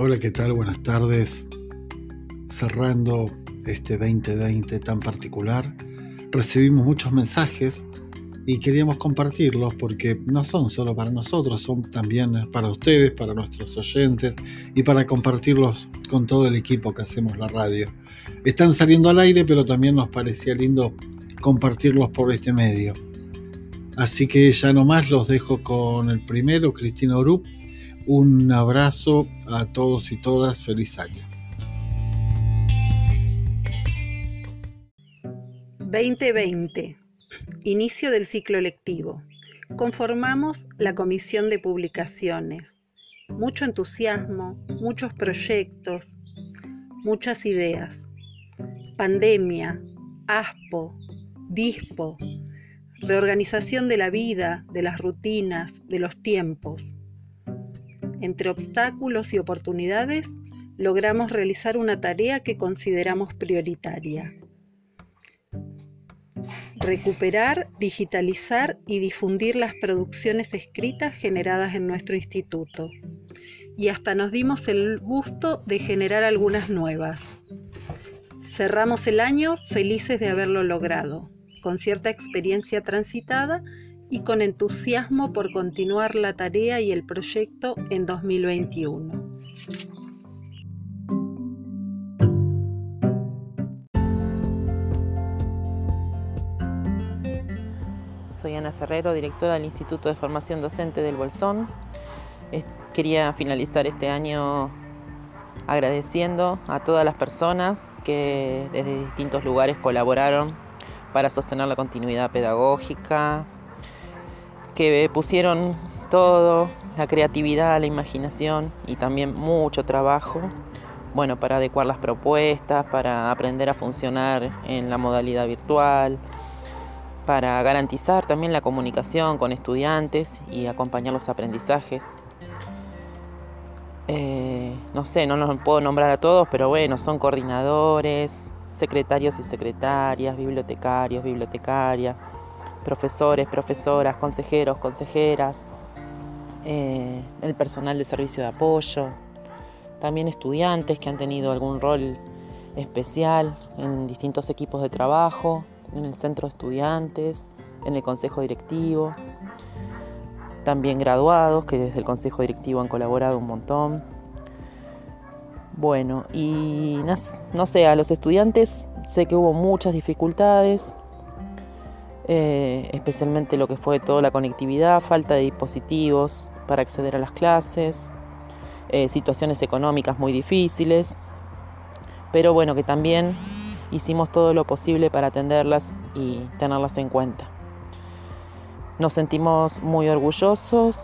Hola, ¿qué tal? Buenas tardes. Cerrando este 2020 tan particular, recibimos muchos mensajes y queríamos compartirlos porque no son solo para nosotros, son también para ustedes, para nuestros oyentes y para compartirlos con todo el equipo que hacemos la radio. Están saliendo al aire, pero también nos parecía lindo compartirlos por este medio. Así que ya nomás los dejo con el primero, Cristina Orup. Un abrazo a todos y todas, feliz año. 2020 Inicio del ciclo lectivo. Conformamos la comisión de publicaciones. Mucho entusiasmo, muchos proyectos, muchas ideas. Pandemia, ASPO, DISPO, reorganización de la vida, de las rutinas, de los tiempos. Entre obstáculos y oportunidades, logramos realizar una tarea que consideramos prioritaria recuperar, digitalizar y difundir las producciones escritas generadas en nuestro instituto. Y hasta nos dimos el gusto de generar algunas nuevas. Cerramos el año felices de haberlo logrado, con cierta experiencia transitada y con entusiasmo por continuar la tarea y el proyecto en 2021. soy Ana Ferrero, directora del Instituto de Formación Docente del Bolsón. Quería finalizar este año agradeciendo a todas las personas que desde distintos lugares colaboraron para sostener la continuidad pedagógica, que pusieron todo, la creatividad, la imaginación y también mucho trabajo, bueno, para adecuar las propuestas, para aprender a funcionar en la modalidad virtual, para garantizar también la comunicación con estudiantes y acompañar los aprendizajes. Eh, no sé, no los puedo nombrar a todos, pero bueno, son coordinadores, secretarios y secretarias, bibliotecarios, bibliotecarias, profesores, profesoras, consejeros, consejeras, eh, el personal de servicio de apoyo, también estudiantes que han tenido algún rol especial en distintos equipos de trabajo, en el centro de estudiantes, en el consejo directivo, también graduados que desde el consejo directivo han colaborado un montón. Bueno, y no, sé, a los estudiantes sé que hubo muchas dificultades, eh, especialmente lo que fue toda la conectividad, falta de dispositivos para acceder a las clases, eh, situaciones económicas muy difíciles, pero bueno, que también hicimos todo lo posible para atenderlas y tenerlas en cuenta. Nos sentimos muy orgullosos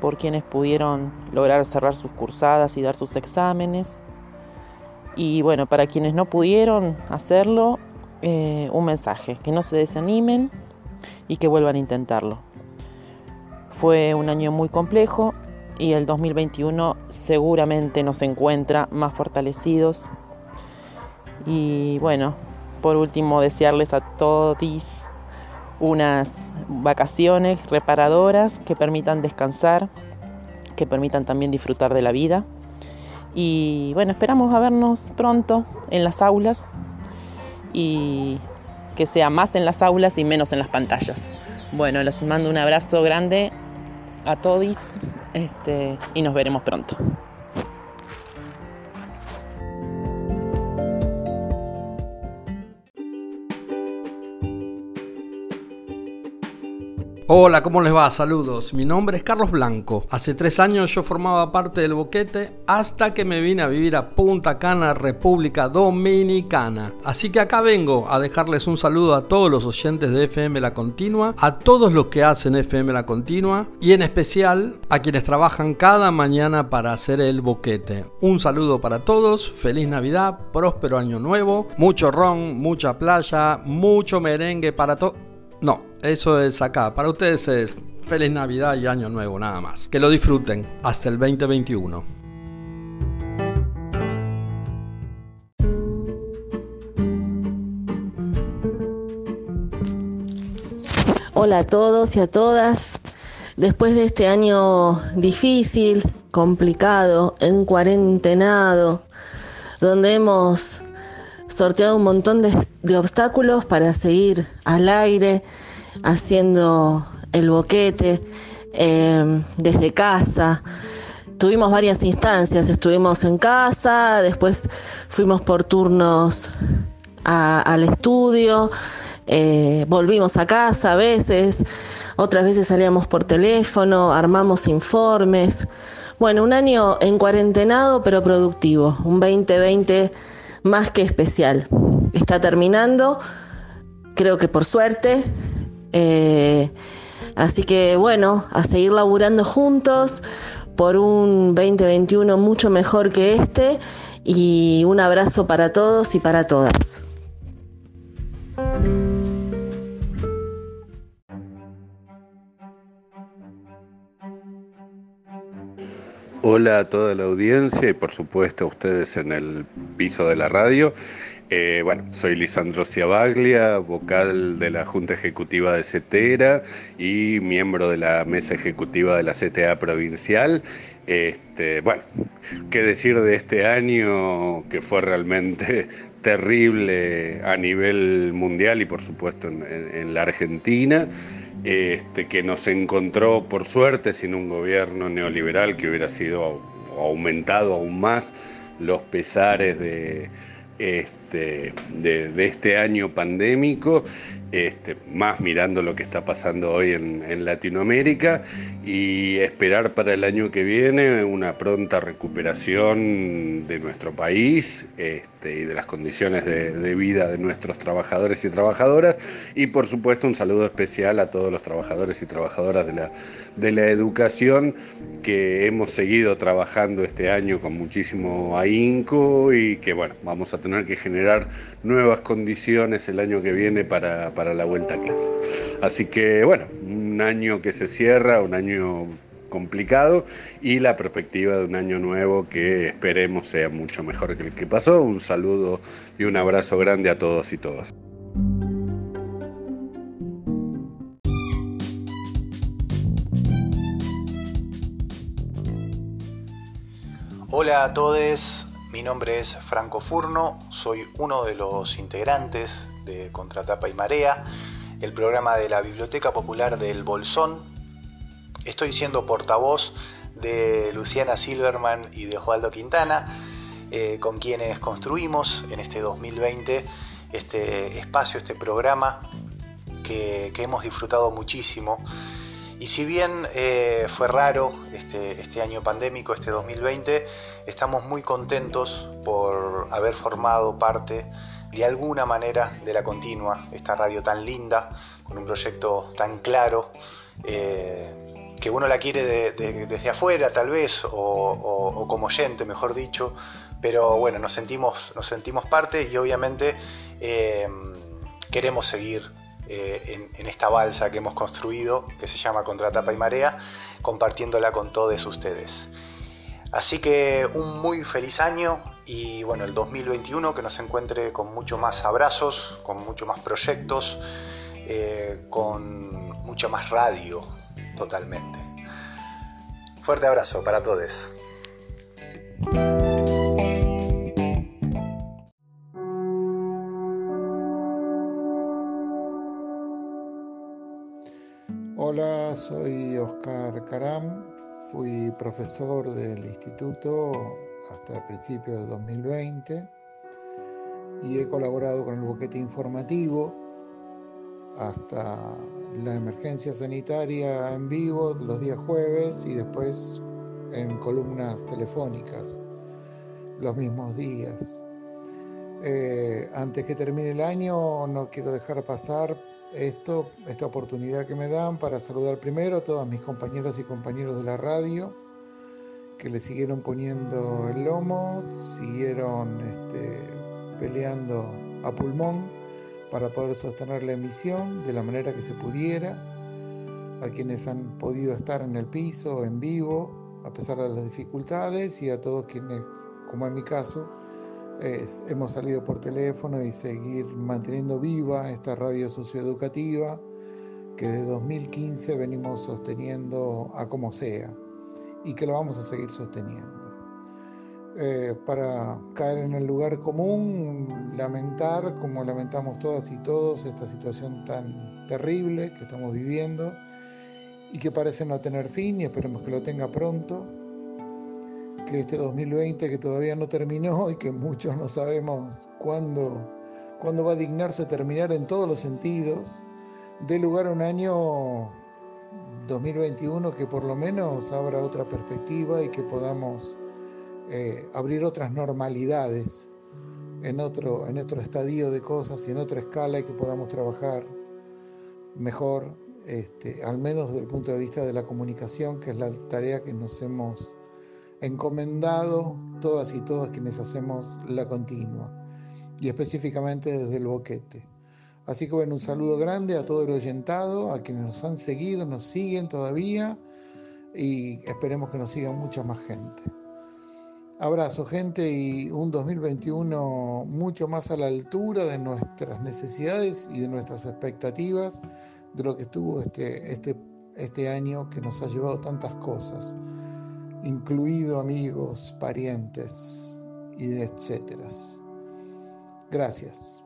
por quienes pudieron lograr cerrar sus cursadas y dar sus exámenes. Y bueno, para quienes no pudieron hacerlo, eh, un mensaje, que no se desanimen y que vuelvan a intentarlo. Fue un año muy complejo y el 2021 seguramente nos encuentra más fortalecidos y bueno, por último, desearles a todos unas vacaciones reparadoras que permitan descansar, que permitan también disfrutar de la vida. Y bueno, esperamos a vernos pronto en las aulas y que sea más en las aulas y menos en las pantallas. Bueno, les mando un abrazo grande a todos este, y nos veremos pronto. Hola, ¿cómo les va? Saludos. Mi nombre es Carlos Blanco. Hace tres años yo formaba parte del boquete hasta que me vine a vivir a Punta Cana, República Dominicana. Así que acá vengo a dejarles un saludo a todos los oyentes de FM La Continua, a todos los que hacen FM La Continua y en especial a quienes trabajan cada mañana para hacer el boquete. Un saludo para todos, feliz Navidad, próspero año nuevo, mucho ron, mucha playa, mucho merengue para todos no, eso es acá. Para ustedes es feliz Navidad y Año Nuevo nada más. Que lo disfruten hasta el 2021. Hola a todos y a todas. Después de este año difícil, complicado, en cuarentenado, donde hemos sorteado un montón de, obstáculos para seguir al aire, haciendo el boquete eh, desde casa. Tuvimos varias instancias, estuvimos en casa, después fuimos por turnos al estudio, eh, volvimos a casa a veces, otras veces salíamos por teléfono, armamos informes. Bueno, un año en cuarentenado pero productivo, un 2020 más que especial. Está terminando, creo que por suerte. Eh, así que bueno, a seguir laburando juntos por un 2021 mucho mejor que este y un abrazo para todos y para todas. Hola a toda la audiencia y por supuesto a ustedes en el piso de la radio. Eh, bueno, soy Lisandro Ciabaglia, vocal de la Junta Ejecutiva de CETERA y miembro de la Mesa Ejecutiva de la CTA Provincial. Este, bueno, qué decir de este año que fue realmente terrible a nivel mundial y por supuesto en la Argentina este, que nos encontró por suerte sin un gobierno neoliberal que hubiera sido aumentado aún más los pesares de, este, de, este año pandémico, este, más mirando lo que está pasando hoy en, Latinoamérica y esperar para el año que viene una pronta recuperación de nuestro país este, y de las condiciones de, vida de nuestros trabajadores y trabajadoras. Y por supuesto un saludo especial a todos los trabajadores y trabajadoras de la, de la educación que hemos seguido trabajando este año con muchísimo ahínco y que bueno, vamos a tener que generar nuevas condiciones el año que viene para, la vuelta a clase. Así que bueno, un año que se cierra, un año complicado y la perspectiva de un año nuevo que esperemos sea mucho mejor que el que pasó. Un saludo y un abrazo grande a todos y todas. Hola a todos, mi nombre es Franco Furno, soy uno de los integrantes de Contratapa y Marea, el programa de la Biblioteca Popular del Bolsón. Estoy siendo portavoz de Luciana Silverman y de Osvaldo Quintana, eh, con quienes construimos en este 2020 este espacio, este programa que, hemos disfrutado muchísimo. Y si bien eh, fue raro este, este año pandémico, este 2020, Estamos muy contentos por haber formado parte de alguna manera de la continua, esta radio tan linda, con un proyecto tan claro, eh, que uno la quiere desde afuera tal vez, o, como oyente, mejor dicho, pero bueno, nos sentimos, nos sentimos parte y obviamente eh, queremos seguir eh, en, esta balsa que hemos construido, que se llama Contratapa y Marea, compartiéndola con todos ustedes. Así que un muy feliz año y bueno, el 2021 que nos encuentre con mucho más abrazos, con mucho más proyectos, eh, con mucha más radio totalmente. Fuerte abrazo para todos. Soy Oscar Caram, Fui profesor del instituto hasta principios de 2020 y he colaborado con el boquete informativo hasta la emergencia sanitaria en vivo los días jueves y después en columnas telefónicas los mismos días. Eh, antes que termine el año no quiero dejar pasar esto, esta oportunidad que me dan para saludar primero a todos mis compañeras y compañeros de la radio que le siguieron poniendo el lomo, siguieron este, peleando a pulmón para poder sostener la emisión de la manera que se pudiera, a quienes han podido estar en el piso, en vivo, a pesar de las dificultades, y a todos quienes, como en mi caso, hemos salido por teléfono y seguir manteniendo viva esta radio socioeducativa que de 2015 venimos sosteniendo a como sea. y que lo vamos a seguir sosteniendo. Eh, para caer en el lugar común, lamentar, como lamentamos todas y todos, esta situación tan terrible que estamos viviendo y que parece no tener fin y esperemos que lo tenga pronto, que este 2020 que todavía no terminó y que muchos no sabemos cuándo, cuándo va a dignarse terminar en todos los sentidos, dé lugar a un año 2021 que por lo menos abra otra perspectiva y que podamos eh, abrir otras normalidades en otro, en otro estadio de cosas y en otra escala y que podamos trabajar mejor, este, al menos desde el punto de vista de la comunicación, que es la tarea que nos hemos encomendado todas y todas quienes hacemos la continua, y específicamente desde el boquete. Así que bueno, un saludo grande a todo el oyentado, a quienes nos han seguido, nos siguen todavía y esperemos que nos sigan mucha más gente. Abrazo gente y un 2021 mucho más a la altura de nuestras necesidades y de nuestras expectativas de lo que estuvo este, este, este año que nos ha llevado tantas cosas, incluido amigos, parientes y etcétera. Gracias.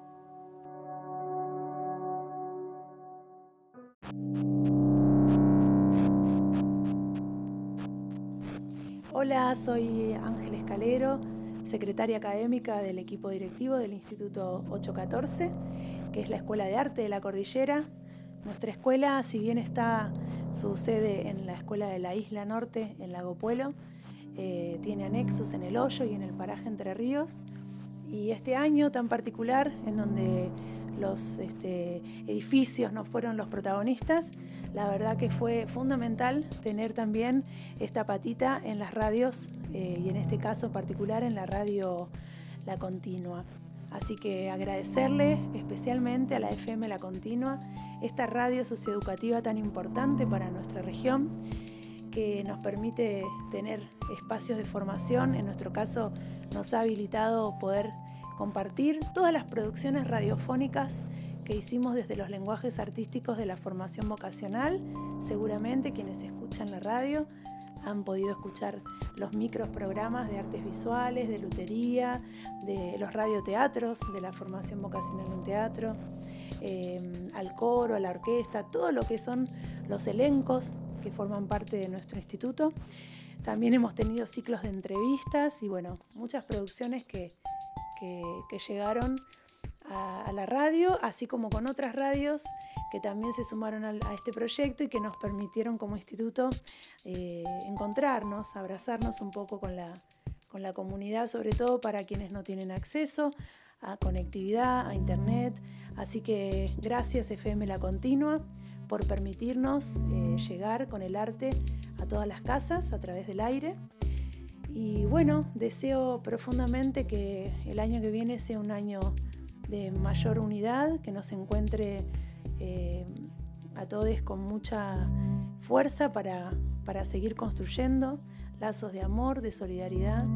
Hola, soy Ángel Escalero, secretaria académica del equipo directivo del Instituto 814, que es la Escuela de Arte de la Cordillera. Nuestra escuela, si bien está su sede en la Escuela de la Isla Norte, en Lago Puelo, eh, tiene anexos en el Hoyo y en el paraje Entre Ríos. Y este año tan particular, en donde los este, edificios no fueron los protagonistas, la verdad que fue fundamental tener también esta patita en las radios eh, y en este caso particular en la radio La Continua. Así que agradecerle especialmente a la FM La Continua, esta radio socioeducativa tan importante para nuestra región, que nos permite tener espacios de formación, en nuestro caso nos ha habilitado poder compartir todas las producciones radiofónicas que hicimos desde los lenguajes artísticos de la formación vocacional. Seguramente quienes escuchan la radio han podido escuchar los microprogramas de artes visuales, de lutería, de los radioteatros, de la formación vocacional en teatro, eh, al coro, a la orquesta, todo lo que son los elencos que forman parte de nuestro instituto. También hemos tenido ciclos de entrevistas y bueno, muchas producciones que, que llegaron a, la radio, así como con otras radios que también se sumaron a, este proyecto y que nos permitieron como instituto eh, encontrarnos, abrazarnos un poco con la, con la comunidad, sobre todo para quienes no tienen acceso a conectividad, a internet. Así que gracias FM La Continua por permitirnos eh, llegar con el arte a todas las casas a través del aire. Y bueno, deseo profundamente que el año que viene sea un año de mayor unidad, que nos encuentre eh, a todos con mucha fuerza para, para, seguir construyendo lazos de amor, de solidaridad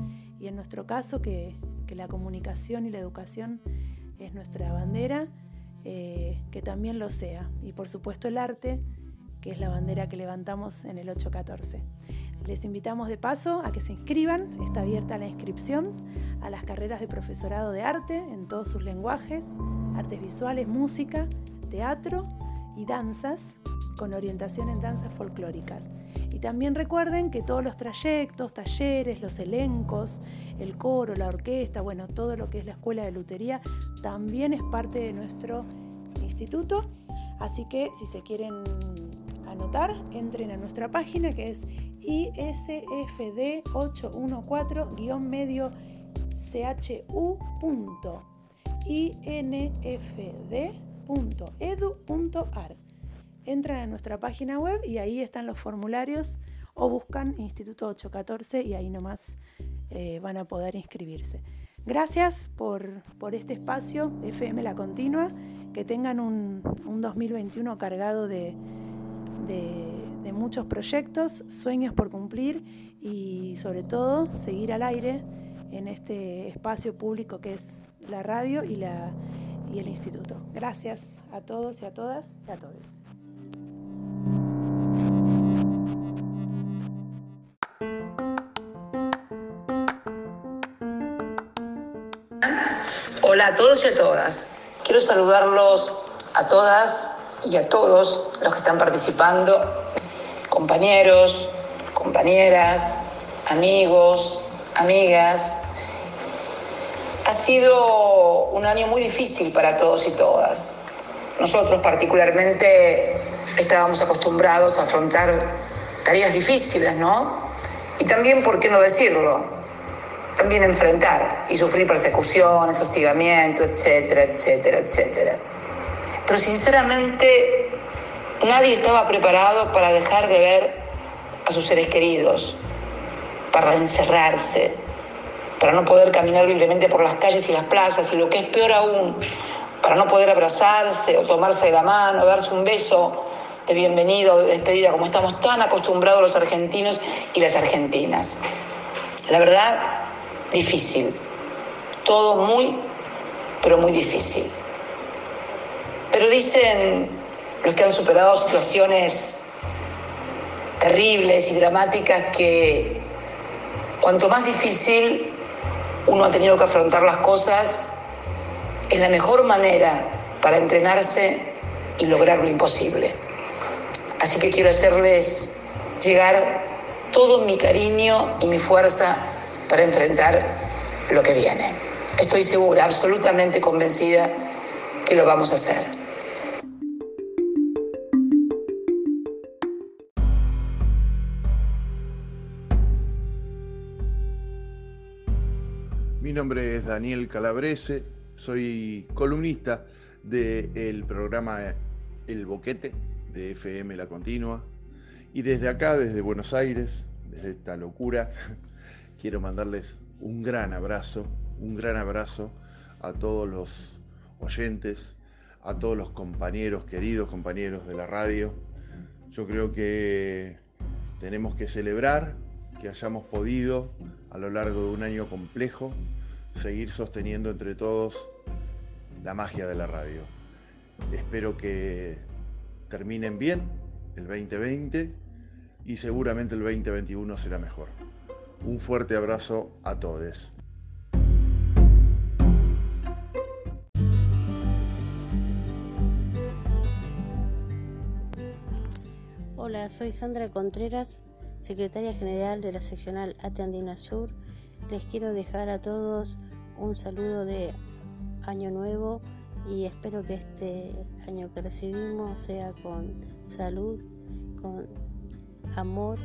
y en nuestro caso que, que la comunicación y la educación es nuestra bandera, eh, que también lo sea. Y por supuesto el arte, que es la bandera que levantamos en el 814. Les invitamos de paso a que se inscriban, está abierta la inscripción a las carreras de profesorado de arte en todos sus lenguajes, artes visuales, música, teatro y danzas, con orientación en danzas folclóricas. Y también recuerden que todos los trayectos, talleres, los elencos, el coro, la orquesta, bueno, todo lo que es la escuela de lutería, también es parte de nuestro instituto. Así que si se quieren anotar, entren a nuestra página que es ISFD 814-medio chu.infd.edu.ar. Entran a nuestra página web y ahí están los formularios o buscan Instituto 814 y ahí nomás eh, van a poder inscribirse. Gracias por, este espacio FM La Continua, que tengan un, 2021 cargado de de muchos proyectos, sueños por cumplir y sobre todo seguir al aire en este espacio público que es la radio y, la, y el instituto. Gracias a todos y a todas y a todos. Hola a todos y a todas. Quiero saludarlos a todas y a todos los que están participando, compañeros, compañeras, amigos, amigas. Ha sido un año muy difícil para todos y todas. Nosotros particularmente estábamos acostumbrados a afrontar tareas difíciles, ¿no? Y también, ¿por qué no decirlo? También enfrentar y sufrir persecuciones, hostigamiento, etcétera, etcétera, etcétera. Pero sinceramente, nadie estaba preparado para dejar de ver a sus seres queridos, para encerrarse, para no poder caminar libremente por las calles y las plazas, y lo que es peor aún, para no poder abrazarse o tomarse de la mano, darse un beso de bienvenida o de despedida, como estamos tan acostumbrados los argentinos y las argentinas. La verdad, difícil. Todo muy, pero muy difícil. Pero dicen los que han superado situaciones terribles y dramáticas que cuanto más difícil uno ha tenido que afrontar las cosas, es la mejor manera para entrenarse y lograr lo imposible. Así que quiero hacerles llegar todo mi cariño y mi fuerza para enfrentar lo que viene. Estoy segura, absolutamente convencida que lo vamos a hacer. Mi nombre es Daniel Calabrese, soy columnista del programa El Boquete de FM La Continua y desde acá, desde Buenos Aires, desde esta locura, quiero mandarles un gran abrazo, un gran abrazo a todos los oyentes, a todos los compañeros, queridos compañeros de la radio. Yo creo que tenemos que celebrar que hayamos podido a lo largo de un año complejo seguir sosteniendo entre todos la magia de la radio. Espero que terminen bien el 2020 y seguramente el 2021 será mejor. Un fuerte abrazo a todos. Hola, soy Sandra Contreras, secretaria general de la seccional Ate Andina Sur. Les quiero dejar a todos un saludo de Año Nuevo y espero que este año que recibimos sea con salud, con amor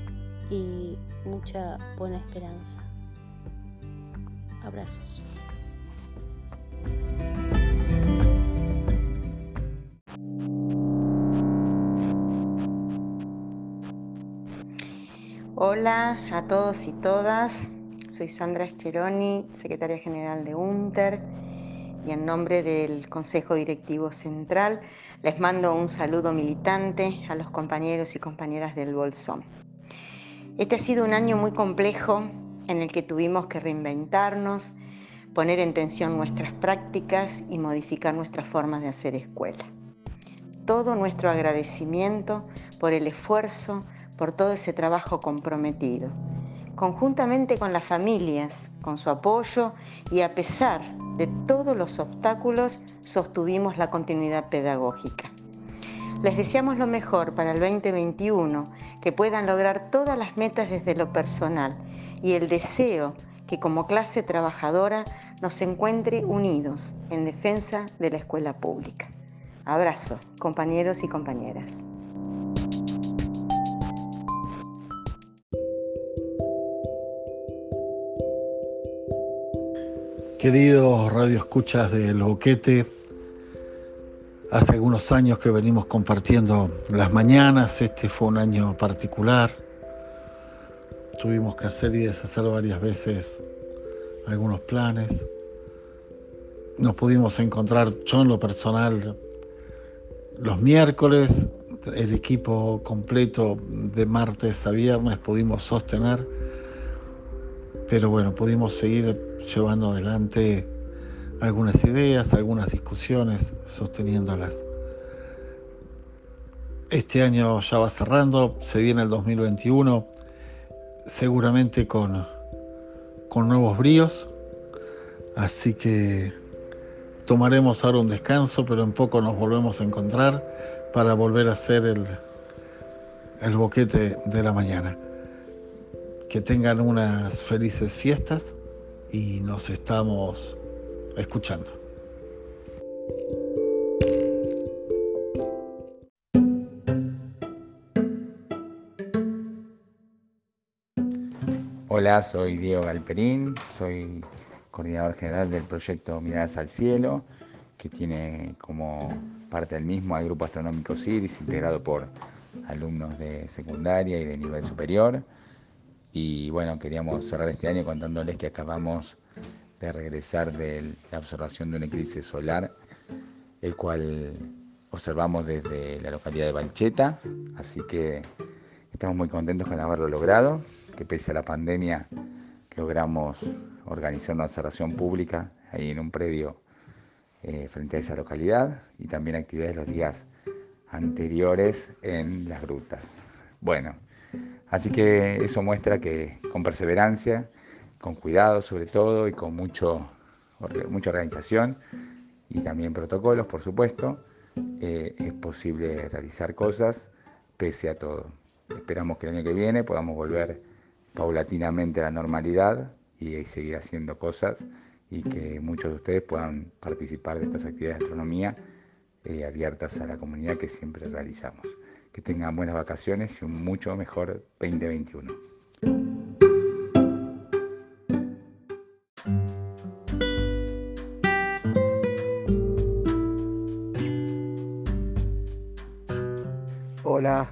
y mucha buena esperanza. Abrazos. Hola a todos y todas, soy Sandra Scheroni, secretaria general de UNTER y en nombre del Consejo Directivo Central les mando un saludo militante a los compañeros y compañeras del Bolsón. Este ha sido un año muy complejo en el que tuvimos que reinventarnos, poner en tensión nuestras prácticas y modificar nuestras formas de hacer escuela. Todo nuestro agradecimiento por el esfuerzo, por todo ese trabajo comprometido, conjuntamente con las familias, con su apoyo y a pesar de todos los obstáculos, sostuvimos la continuidad pedagógica. Les deseamos lo mejor para el 2021, que puedan lograr todas las metas desde lo personal y el deseo que como clase trabajadora nos encuentre unidos en defensa de la escuela pública. Abrazo, compañeros y compañeras. Queridos radioescuchas del Boquete, hace algunos años que venimos compartiendo las mañanas, este fue un año particular. Tuvimos que hacer y deshacer varias veces algunos planes. Nos pudimos encontrar, yo en lo personal, los miércoles, el equipo completo de martes a viernes pudimos sostener, pero bueno, pudimos seguir llevando adelante algunas ideas, algunas discusiones, sosteniéndolas. Este año ya va cerrando, se viene el 2021, seguramente con, con nuevos bríos, así que Tomaremos ahora un descanso, pero en poco nos volvemos a encontrar para volver a hacer el, el boquete de la mañana. Que tengan unas felices fiestas y nos estamos escuchando. Hola, soy Diego Galperín, soy coordinador general del proyecto Miradas al Cielo, que tiene como parte del mismo al Grupo Astronómico CIRIS, integrado por alumnos de secundaria y de nivel superior. Y bueno, queríamos cerrar este año contándoles que acabamos de regresar de la observación de un eclipse solar, el cual observamos desde la localidad de Valcheta, así que estamos muy contentos con haberlo logrado, que pese a la pandemia logramos organizar una observación pública ahí en un predio eh, frente a esa localidad y también actividades los días anteriores en las grutas. Bueno, así que eso muestra que con perseverancia, con cuidado sobre todo y con mucho, mucha organización y también protocolos, por supuesto, eh, es posible realizar cosas pese a todo. Esperamos que el año que viene podamos volver paulatinamente a la normalidad y seguir haciendo cosas y que muchos de ustedes puedan participar de estas actividades de astronomía eh, abiertas a la comunidad que siempre realizamos. Que tengan buenas vacaciones y un mucho mejor 2021.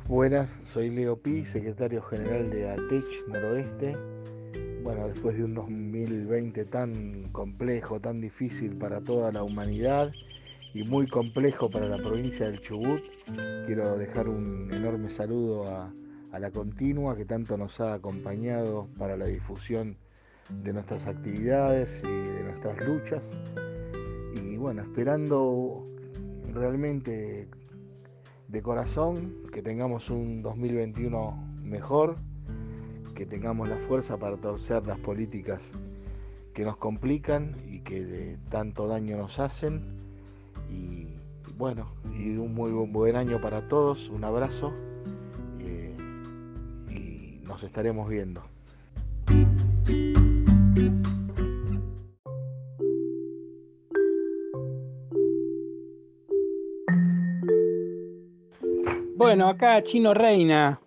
Buenas, soy Leo Pi, secretario general de ATECH Noroeste bueno, después de un 2020 tan complejo, tan difícil para toda la humanidad y muy complejo para la provincia del Chubut, quiero dejar un enorme saludo a, la continua que tanto nos ha acompañado para la difusión de nuestras actividades y de nuestras luchas. Y bueno, esperando realmente de corazón que tengamos un 2021 mejor, que tengamos la fuerza para torcer las políticas que nos complican y que tanto daño nos hacen. Y bueno, y un muy buen, año para todos, un abrazo eh, y nos estaremos viendo. Bueno, acá Chino Reina,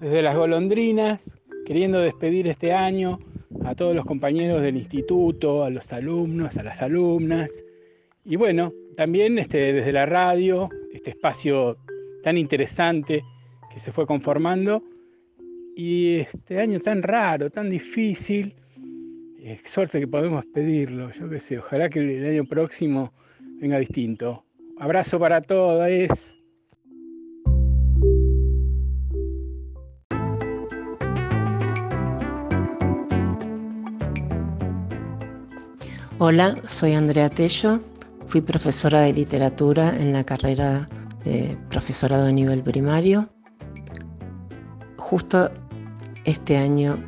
desde las golondrinas, queriendo despedir este año a todos los compañeros del instituto, a los alumnos, a las alumnas. Y bueno, también este, desde la radio, este espacio tan interesante que se fue conformando. Y este año tan raro, tan difícil, eh, suerte que podemos pedirlo. Yo qué sé, ojalá que el año próximo venga distinto. Abrazo para todos. Hola, soy Andrea Tello, fui profesora de literatura en la carrera de profesorado a nivel primario. Justo este año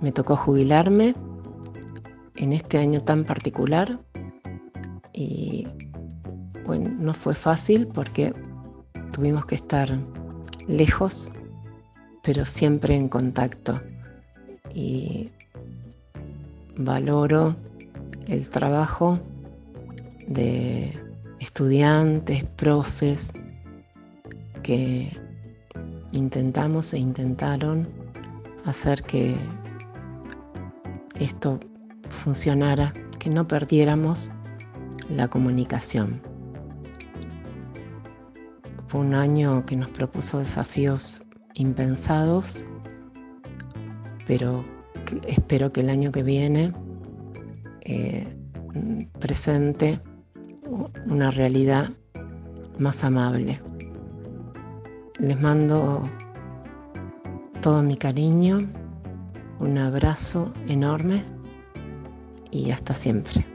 me tocó jubilarme, en este año tan particular, y bueno, no fue fácil porque tuvimos que estar lejos, pero siempre en contacto. Y valoro el trabajo de estudiantes, profes, que intentamos e intentaron hacer que esto funcionara, que no perdiéramos la comunicación. Fue un año que nos propuso desafíos impensados, pero espero que el año que viene eh, presente una realidad más amable. Les mando todo mi cariño, un abrazo enorme y hasta siempre.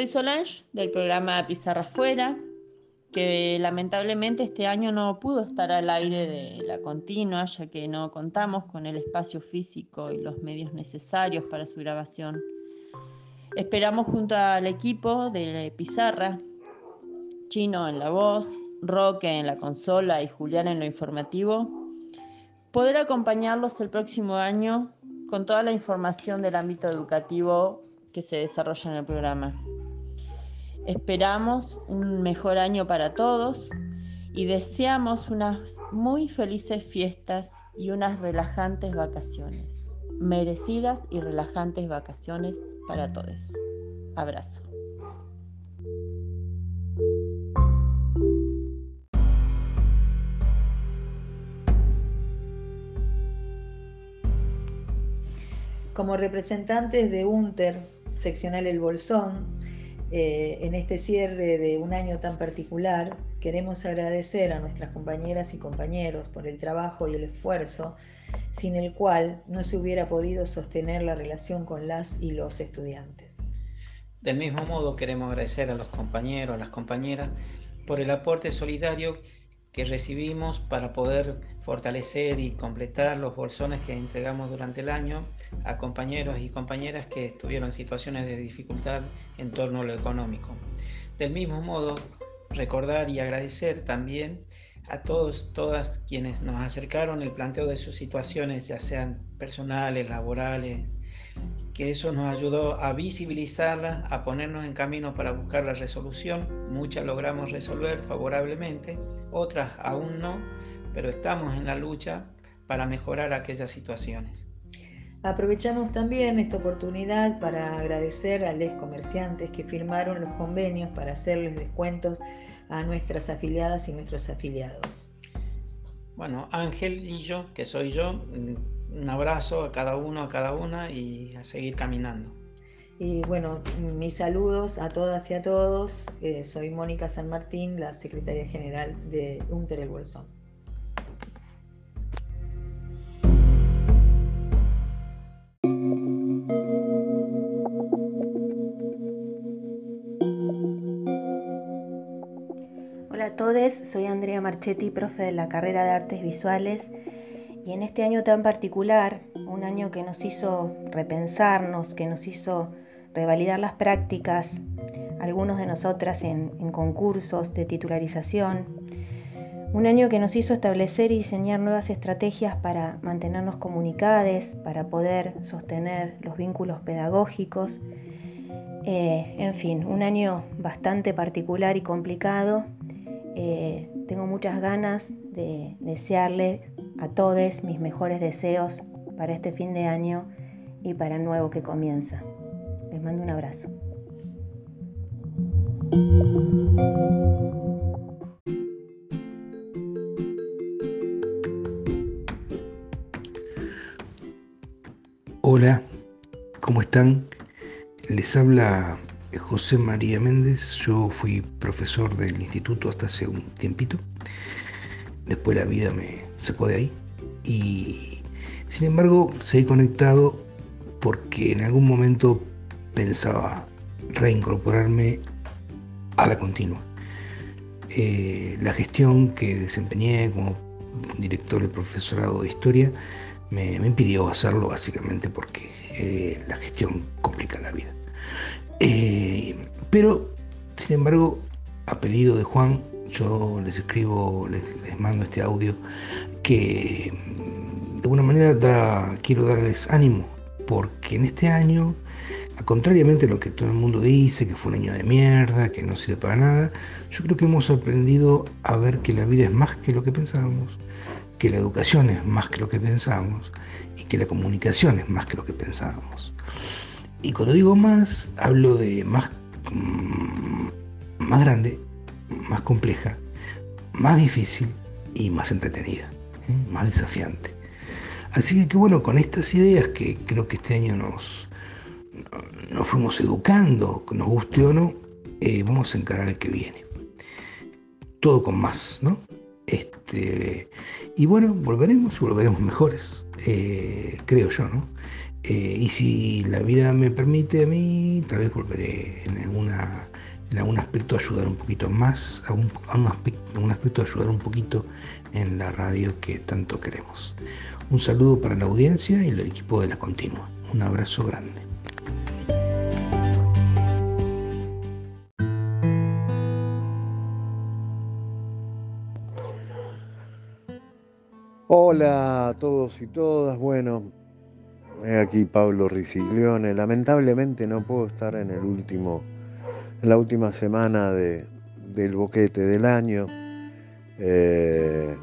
Soy Solange del programa Pizarra Fuera. que lamentablemente este año no pudo estar al aire de la continua, ya que no contamos con el espacio físico y los medios necesarios para su grabación. Esperamos junto al equipo de Pizarra, Chino en la voz, Roque en la consola y Julián en lo informativo, poder acompañarlos el próximo año con toda la información del ámbito educativo que se desarrolla en el programa. Esperamos un mejor año para todos y deseamos unas muy felices fiestas y unas relajantes vacaciones. Merecidas y relajantes vacaciones para todos. Abrazo. Como representantes de UNTER, seccional El Bolsón, eh, en este cierre de un año tan particular, queremos agradecer a nuestras compañeras y compañeros por el trabajo y el esfuerzo, sin el cual no se hubiera podido sostener la relación con las y los estudiantes. Del mismo modo, queremos agradecer a los compañeros, a las compañeras, por el aporte solidario que recibimos para poder fortalecer y completar los bolsones que entregamos durante el año a compañeros y compañeras que estuvieron en situaciones de dificultad en torno a lo económico. Del mismo modo, recordar y agradecer también a todos, todas quienes nos acercaron el planteo de sus situaciones, ya sean personales, laborales, que eso nos ayudó a visibilizarla, a ponernos en camino para buscar la resolución. Muchas logramos resolver favorablemente, otras aún no, pero estamos en la lucha para mejorar aquellas situaciones. Aprovechamos también esta oportunidad para agradecer a los comerciantes que firmaron los convenios para hacerles descuentos a nuestras afiliadas y nuestros afiliados. Bueno, Ángel y yo, que soy yo, un abrazo a cada uno, a cada una y a seguir caminando. Y bueno, mis saludos a todas y a todos. Eh, soy Mónica San Martín, la secretaria general de UNTER El Bolsón. Hola a todos, soy Andrea Marchetti, profe de la carrera de Artes Visuales y en este año tan particular, un año que nos hizo repensarnos, que nos hizo revalidar las prácticas, algunos de nosotras en, concursos de titularización, un año que nos hizo establecer y diseñar nuevas estrategias para mantenernos comunicadas, para poder sostener los vínculos pedagógicos. Eh, en fin, un año bastante particular y complicado. Eh, tengo muchas ganas de desearle a todos mis mejores deseos para este fin de año y para el nuevo que comienza. Les mando un abrazo. Hola, ¿cómo están? Les habla José María Méndez. Yo fui profesor del instituto hasta hace un tiempito. Después la vida me sacó de ahí. Y sin embargo, seguí conectado porque en algún momento pensaba reincorporarme a la continua. Eh, la gestión que desempeñé como director del profesorado de historia me, impidió hacerlo básicamente porque eh, la gestión complica la vida. Eh, pero, sin embargo, a pedido de Juan, yo les escribo, les, mando este audio que de alguna manera quiero darles ánimo, porque en este año, contrariamente a lo que todo el mundo dice, que fue un año de mierda, que no sirve para nada, yo creo que hemos aprendido a ver que la vida es más que lo que pensábamos, que la educación es más que lo que pensábamos y que la comunicación es más que lo que pensábamos. Y cuando digo más, hablo de más, mm, más grande, más compleja, más difícil y más entretenida, ¿eh? más desafiante. Así que, bueno, con estas ideas que creo que este año nos, nos fuimos educando, nos guste o no, eh, vamos a encarar el que viene. Todo con más, ¿no? Este, y bueno, volveremos y volveremos mejores, eh, creo yo, ¿no? y si la vida me permite a mí, tal vez volveré en alguna en algún aspecto ayudar un poquito más, a un, aspecto, aspecto ayudar un poquito en la radio que tanto queremos. Un saludo para la audiencia y el equipo de la continua. Un abrazo grande. Hola a todos y todas. Bueno, aquí Pablo Riciglione. Lamentablemente no puedo estar en el último, la última semana de, del boquete del año. Eh,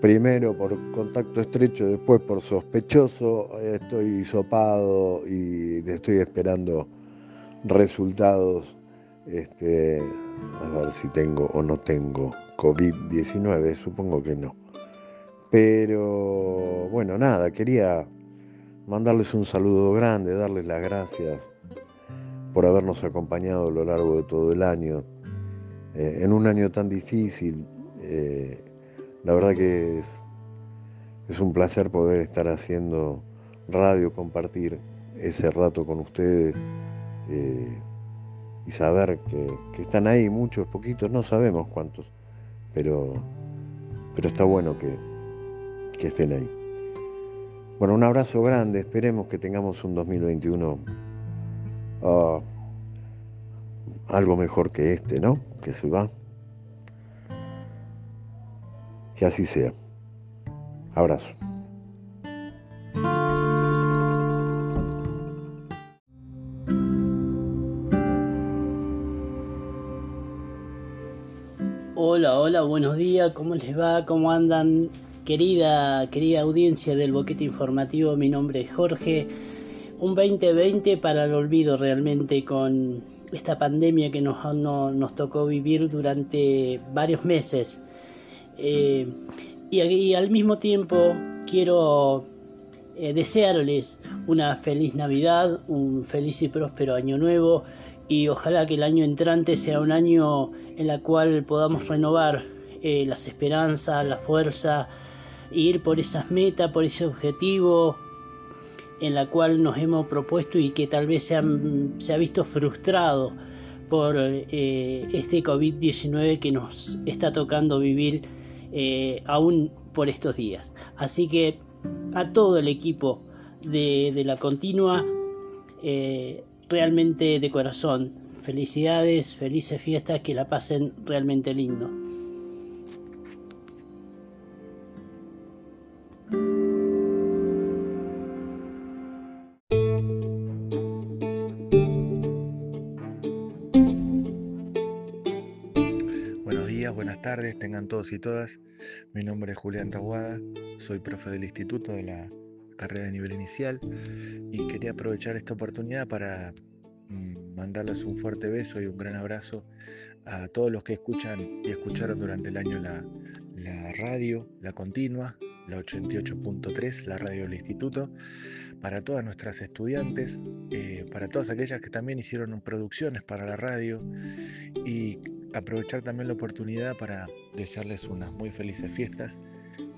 primero por contacto estrecho, después por sospechoso. Estoy sopado y estoy esperando resultados. Este, a ver si tengo o no tengo COVID-19, supongo que no. Pero bueno, nada, quería mandarles un saludo grande, darles las gracias por habernos acompañado a lo largo de todo el año. Eh, en un año tan difícil, eh, la verdad que es, un placer poder estar haciendo radio, compartir ese rato con ustedes eh, y saber que, están ahí muchos, poquitos, no sabemos cuántos, pero, pero está bueno que, que estén ahí. Bueno, un abrazo grande, esperemos que tengamos un 2021 ah, algo mejor que este, ¿no? Que se va. Que así sea. Abrazo. Hola, hola, buenos días, ¿cómo les va? ¿Cómo andan? Querida, querida audiencia del Boquete Informativo, mi nombre es Jorge. Un 2020 para el olvido realmente con esta pandemia que nos, nos tocó vivir durante varios meses. Eh, y, al mismo tiempo quiero eh, desearles una feliz Navidad, un feliz y próspero año nuevo y ojalá que el año entrante sea un año en el cual podamos renovar eh, las esperanzas, la fuerza, ir por esas metas, por ese objetivo en la cual nos hemos propuesto y que tal vez se, ha visto frustrado por eh, este COVID-19 que nos está tocando vivir eh, aún por estos días. Así que a todo el equipo de, la continua, eh, realmente de corazón, felicidades, felices fiestas, que la pasen realmente lindo. Tengan todos y todas. Mi nombre es Julián Taguada, soy profe del instituto de la carrera de nivel inicial y quería aprovechar esta oportunidad para mm, mandarles un fuerte beso y un gran abrazo a todos los que escuchan y escucharon durante el año la, radio, la continua, la 88.3, la radio del instituto, para todas nuestras estudiantes, eh, para todas aquellas que también hicieron producciones para la radio y aprovechar también la oportunidad para desearles unas muy felices fiestas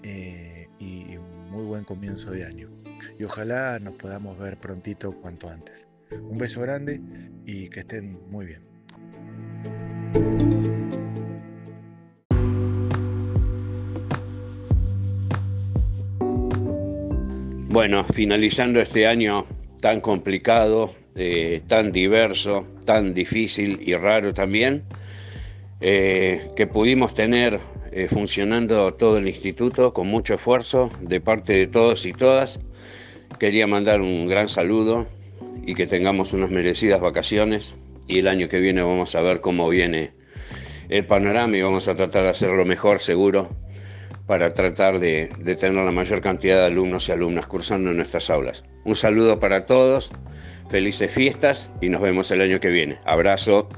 eh, y un muy buen comienzo de año. Y ojalá nos podamos ver prontito cuanto antes. Un beso grande y que estén muy bien. Bueno, finalizando este año tan complicado, eh, tan diverso, tan difícil y raro también, eh, que pudimos tener eh, funcionando todo el instituto con mucho esfuerzo de parte de todos y todas. Quería mandar un gran saludo y que tengamos unas merecidas vacaciones y el año que viene vamos a ver cómo viene el panorama y vamos a tratar de hacerlo mejor seguro para tratar de, de tener la mayor cantidad de alumnos y alumnas cursando en nuestras aulas. Un saludo para todos, felices fiestas y nos vemos el año que viene. Abrazo.